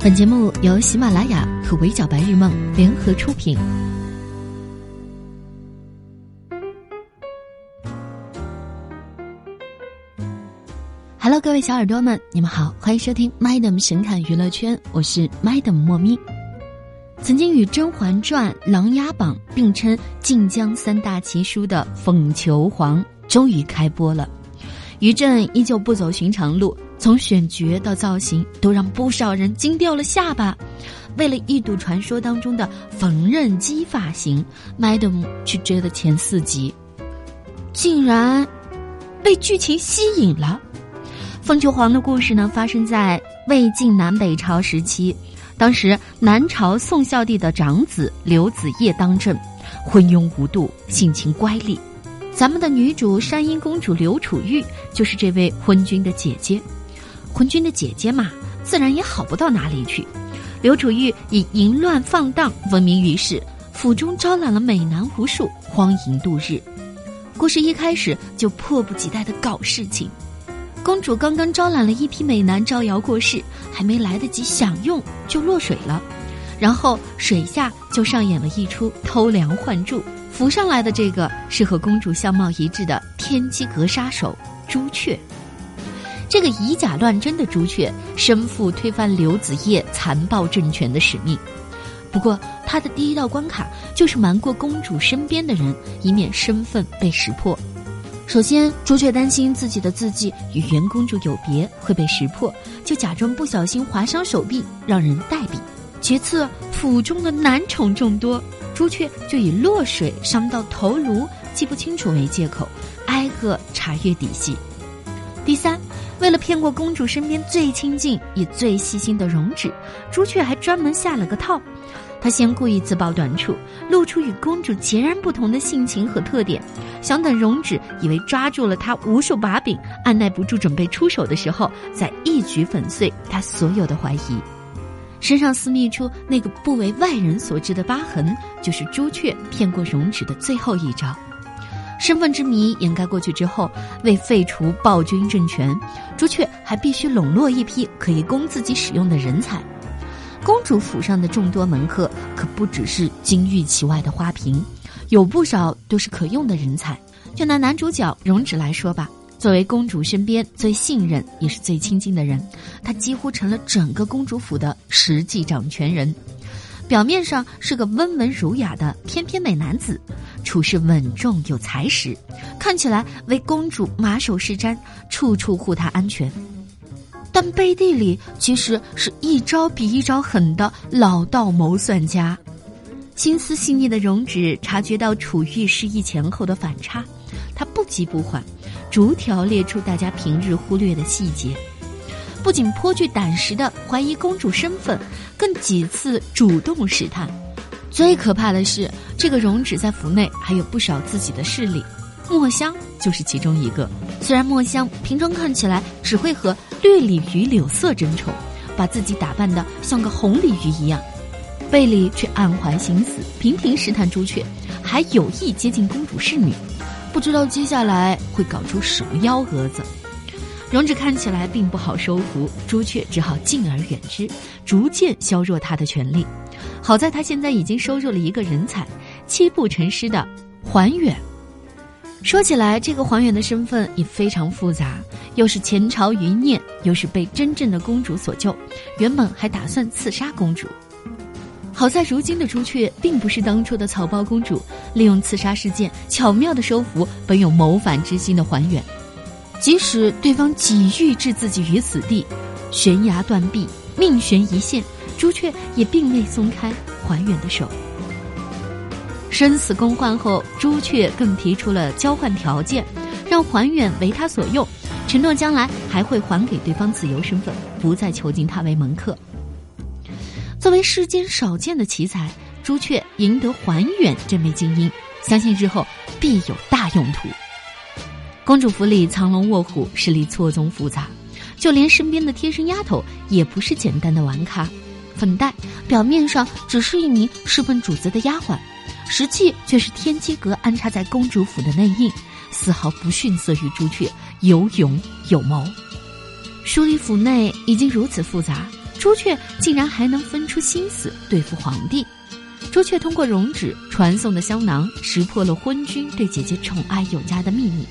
本节目由喜马拉雅和围剿白日梦联合出品。Hello，各位小耳朵们，你们好，欢迎收听 Madam 神侃娱乐圈，我是 Madam 莫咪。曾经与《甄嬛传》《琅琊榜》并称晋江三大奇书的《凤求凰》终于开播了。于震依旧不走寻常路。从选角到造型，都让不少人惊掉了下巴。为了一睹传说当中的缝纫机发型，Madam 去追了前四集，竟然被剧情吸引了。凤求凰的故事呢，发生在魏晋南北朝时期。当时南朝宋孝帝的长子刘子业当政，昏庸无度，性情乖戾。咱们的女主山阴公主刘楚玉就是这位昏君的姐姐。昏君的姐姐嘛，自然也好不到哪里去。刘楚玉以淫乱放荡闻名于世，府中招揽了美男无数，荒淫度日。故事一开始就迫不及待的搞事情。公主刚刚招揽了一批美男招摇过市，还没来得及享用就落水了。然后水下就上演了一出偷梁换柱，浮上来的这个是和公主相貌一致的天机阁杀手朱雀。这个以假乱真的朱雀，身负推翻刘子业残暴政权的使命。不过，他的第一道关卡就是瞒过公主身边的人，以免身份被识破。首先，朱雀担心自己的字迹与原公主有别会被识破，就假装不小心划伤手臂，让人代笔。其次，府中的男宠众多，朱雀就以落水伤到头颅记不清楚为借口，挨个查阅底细。第三。为了骗过公主身边最亲近也最细心的容止，朱雀还专门下了个套。他先故意自曝短处，露出与公主截然不同的性情和特点，想等容止以为抓住了他无数把柄，按耐不住准备出手的时候，再一举粉碎他所有的怀疑。身上私密处那个不为外人所知的疤痕，就是朱雀骗过容止的最后一招。身份之谜掩盖过去之后，为废除暴君政权，朱雀还必须笼络一批可以供自己使用的人才。公主府上的众多门客可不只是金玉其外的花瓶，有不少都是可用的人才。就拿男主角容止来说吧，作为公主身边最信任也是最亲近的人，他几乎成了整个公主府的实际掌权人。表面上是个温文儒雅的翩翩美男子。处事稳重有才识，看起来为公主马首是瞻，处处护她安全。但背地里其实是一招比一招狠的老道谋算家。心思细腻的容止察觉到楚玉失忆前后的反差，他不急不缓，逐条列出大家平日忽略的细节。不仅颇具胆识的怀疑公主身份，更几次主动试探。最可怕的是，这个容止在府内还有不少自己的势力，墨香就是其中一个。虽然墨香平常看起来只会和绿鲤鱼柳色争宠，把自己打扮的像个红鲤鱼一样，贝里却暗怀心思，频频试探朱雀，还有意接近公主侍女，不知道接下来会搞出什么幺蛾子。容止看起来并不好收服，朱雀只好敬而远之，逐渐削弱他的权力。好在他现在已经收入了一个人才，七步成诗的桓远。说起来，这个桓远的身份也非常复杂，又是前朝余孽，又是被真正的公主所救，原本还打算刺杀公主。好在如今的朱雀并不是当初的草包公主，利用刺杀事件巧妙的收服本有谋反之心的桓远。即使对方几欲置自己于死地，悬崖断壁，命悬一线。朱雀也并未松开还远的手。生死共换后，朱雀更提出了交换条件，让还远为他所用，承诺将来还会还给对方自由身份，不再囚禁他为门客。作为世间少见的奇才，朱雀赢得还远这枚精英，相信日后必有大用途。公主府里藏龙卧虎，势力错综复杂，就连身边的贴身丫头也不是简单的玩咖。粉黛表面上只是一名侍奉主子的丫鬟，实际却是天机阁安插在公主府的内应，丝毫不逊色于朱雀，有勇有谋。梳理府内已经如此复杂，朱雀竟然还能分出心思对付皇帝。朱雀通过容止传送的香囊，识破了昏君对姐姐宠爱有加的秘密。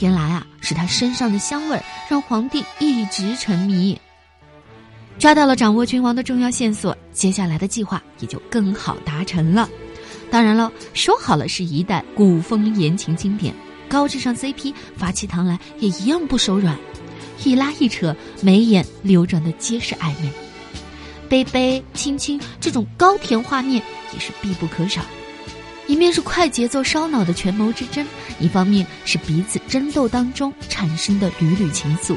原来啊，是他身上的香味让皇帝一直沉迷。抓到了掌握君王的重要线索，接下来的计划也就更好达成了。当然了，说好了是一代古风言情经典，高智商 CP 发起糖来也一样不手软，一拉一扯，眉眼流转的皆是暧昧，悲悲亲亲这种高甜画面也是必不可少。一面是快节奏烧脑的权谋之争，一方面是彼此争斗当中产生的缕缕情愫，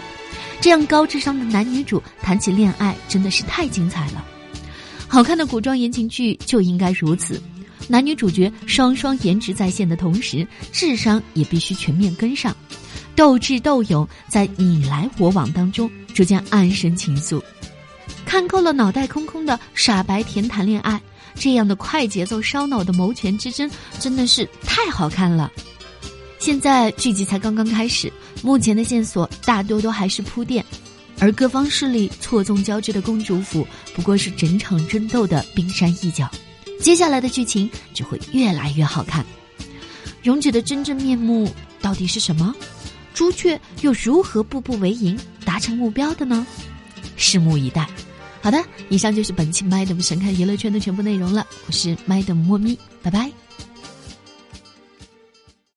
这样高智商的男女主谈起恋爱真的是太精彩了。好看的古装言情剧就应该如此。男女主角双双颜值在线的同时，智商也必须全面跟上，斗智斗勇，在你来我往当中逐渐暗生情愫。看够了脑袋空空的傻白甜谈恋爱，这样的快节奏烧脑的谋权之争真的是太好看了。现在剧集才刚刚开始，目前的线索大多都还是铺垫，而各方势力错综交织的公主府不过是整场争斗的冰山一角。接下来的剧情就会越来越好看。荣止的真正面目到底是什么？朱雀又如何步步为营，达成目标的呢？拭目以待。好的，以上就是本期麦 m 神看娱乐圈的全部内容了。我是麦 m 莫咪，拜拜。